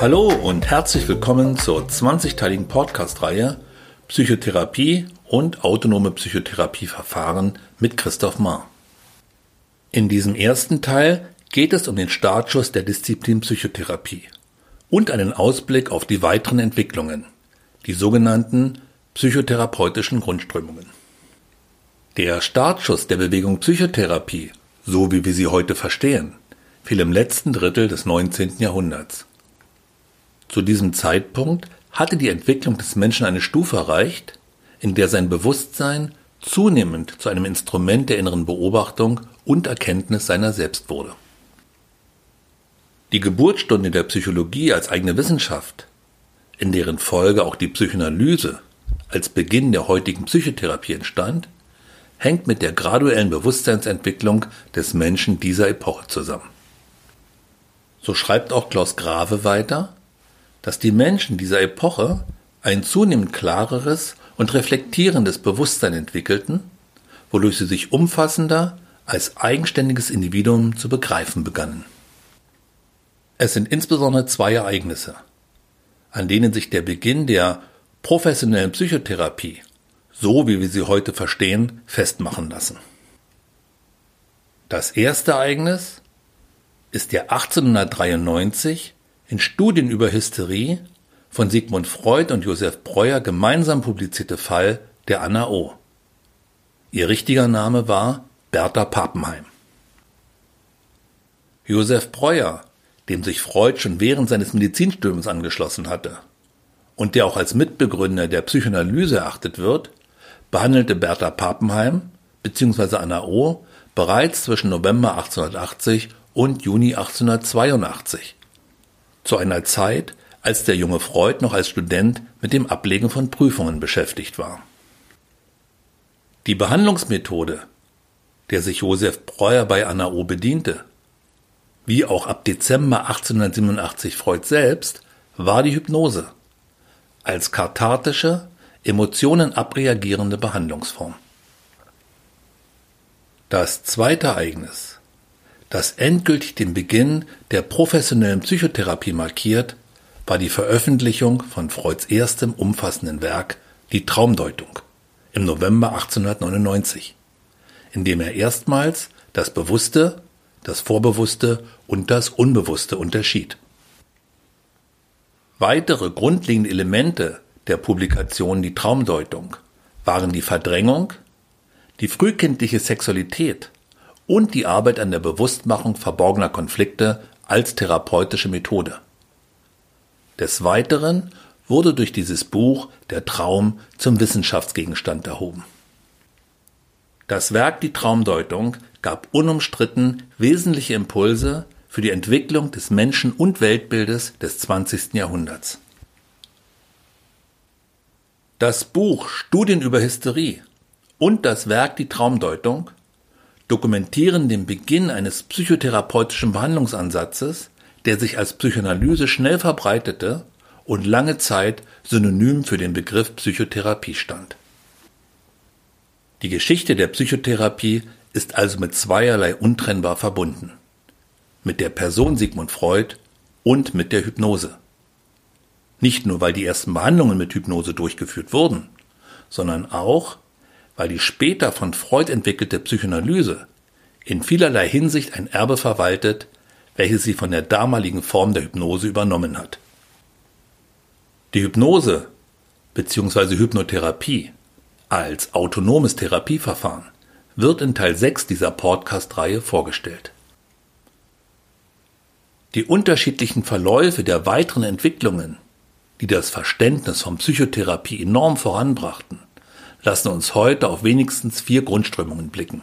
Hallo und herzlich willkommen zur 20-teiligen Podcast-Reihe Psychotherapie und autonome Psychotherapieverfahren mit Christoph Mahr. In diesem ersten Teil geht es um den Startschuss der Disziplin Psychotherapie und einen Ausblick auf die weiteren Entwicklungen, die sogenannten psychotherapeutischen Grundströmungen. Der Startschuss der Bewegung Psychotherapie, so wie wir sie heute verstehen, fiel im letzten Drittel des 19. Jahrhunderts. Zu diesem Zeitpunkt hatte die Entwicklung des Menschen eine Stufe erreicht, in der sein Bewusstsein zunehmend zu einem Instrument der inneren Beobachtung und Erkenntnis seiner selbst wurde. Die Geburtsstunde der Psychologie als eigene Wissenschaft, in deren Folge auch die Psychoanalyse als Beginn der heutigen Psychotherapie entstand, hängt mit der graduellen Bewusstseinsentwicklung des Menschen dieser Epoche zusammen. So schreibt auch Klaus Grave weiter, dass die Menschen dieser Epoche ein zunehmend klareres und reflektierendes Bewusstsein entwickelten, wodurch sie sich umfassender als eigenständiges Individuum zu begreifen begannen. Es sind insbesondere zwei Ereignisse, an denen sich der Beginn der professionellen Psychotherapie, so wie wir sie heute verstehen, festmachen lassen. Das erste Ereignis ist der 1893 in Studien über Hysterie von Sigmund Freud und Josef Breuer gemeinsam publizierte Fall der Anna O. Ihr richtiger Name war Bertha Pappenheim. Josef Breuer, dem sich Freud schon während seines Medizinstudiums angeschlossen hatte und der auch als Mitbegründer der Psychoanalyse erachtet wird, behandelte Bertha Pappenheim bzw. Anna O. bereits zwischen November 1880 und Juni 1882 zu einer Zeit, als der junge Freud noch als Student mit dem Ablegen von Prüfungen beschäftigt war. Die Behandlungsmethode, der sich Josef Breuer bei Anna O bediente, wie auch ab Dezember 1887 Freud selbst, war die Hypnose als kathartische, Emotionen abreagierende Behandlungsform. Das zweite Ereignis das endgültig den Beginn der professionellen Psychotherapie markiert, war die Veröffentlichung von Freuds erstem umfassenden Werk Die Traumdeutung im November 1899, in dem er erstmals das Bewusste, das Vorbewusste und das Unbewusste unterschied. Weitere grundlegende Elemente der Publikation Die Traumdeutung waren die Verdrängung, die frühkindliche Sexualität und die Arbeit an der Bewusstmachung verborgener Konflikte als therapeutische Methode. Des Weiteren wurde durch dieses Buch der Traum zum Wissenschaftsgegenstand erhoben. Das Werk Die Traumdeutung gab unumstritten wesentliche Impulse für die Entwicklung des Menschen- und Weltbildes des 20. Jahrhunderts. Das Buch Studien über Hysterie und das Werk Die Traumdeutung dokumentieren den Beginn eines psychotherapeutischen Behandlungsansatzes, der sich als Psychoanalyse schnell verbreitete und lange Zeit synonym für den Begriff Psychotherapie stand. Die Geschichte der Psychotherapie ist also mit zweierlei untrennbar verbunden. Mit der Person Sigmund Freud und mit der Hypnose. Nicht nur, weil die ersten Behandlungen mit Hypnose durchgeführt wurden, sondern auch, weil die später von Freud entwickelte Psychoanalyse in vielerlei Hinsicht ein Erbe verwaltet, welches sie von der damaligen Form der Hypnose übernommen hat. Die Hypnose bzw. Hypnotherapie als autonomes Therapieverfahren wird in Teil 6 dieser Podcast-Reihe vorgestellt. Die unterschiedlichen Verläufe der weiteren Entwicklungen, die das Verständnis von Psychotherapie enorm voranbrachten, lassen uns heute auf wenigstens vier Grundströmungen blicken.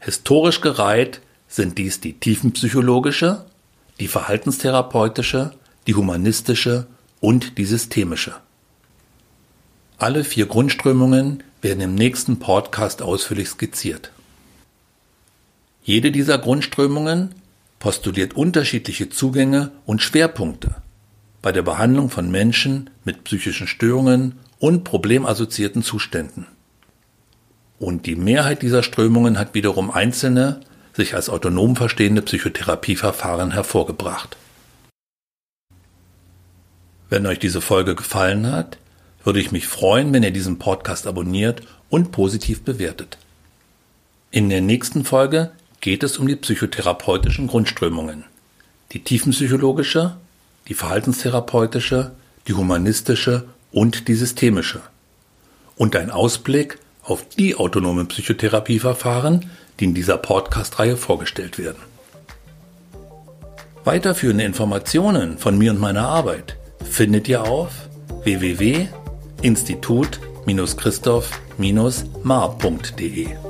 Historisch gereiht sind dies die tiefenpsychologische, die verhaltenstherapeutische, die humanistische und die systemische. Alle vier Grundströmungen werden im nächsten Podcast ausführlich skizziert. Jede dieser Grundströmungen postuliert unterschiedliche Zugänge und Schwerpunkte bei der Behandlung von Menschen mit psychischen Störungen und problemassoziierten Zuständen. Und die Mehrheit dieser Strömungen hat wiederum einzelne, sich als autonom verstehende Psychotherapieverfahren hervorgebracht. Wenn euch diese Folge gefallen hat, würde ich mich freuen, wenn ihr diesen Podcast abonniert und positiv bewertet. In der nächsten Folge geht es um die psychotherapeutischen Grundströmungen. Die tiefenpsychologische, die verhaltenstherapeutische, die humanistische und die systemische. Und ein Ausblick auf die autonomen Psychotherapieverfahren, die in dieser Podcast-Reihe vorgestellt werden. Weiterführende Informationen von mir und meiner Arbeit findet ihr auf www.institut-christoph-mar.de.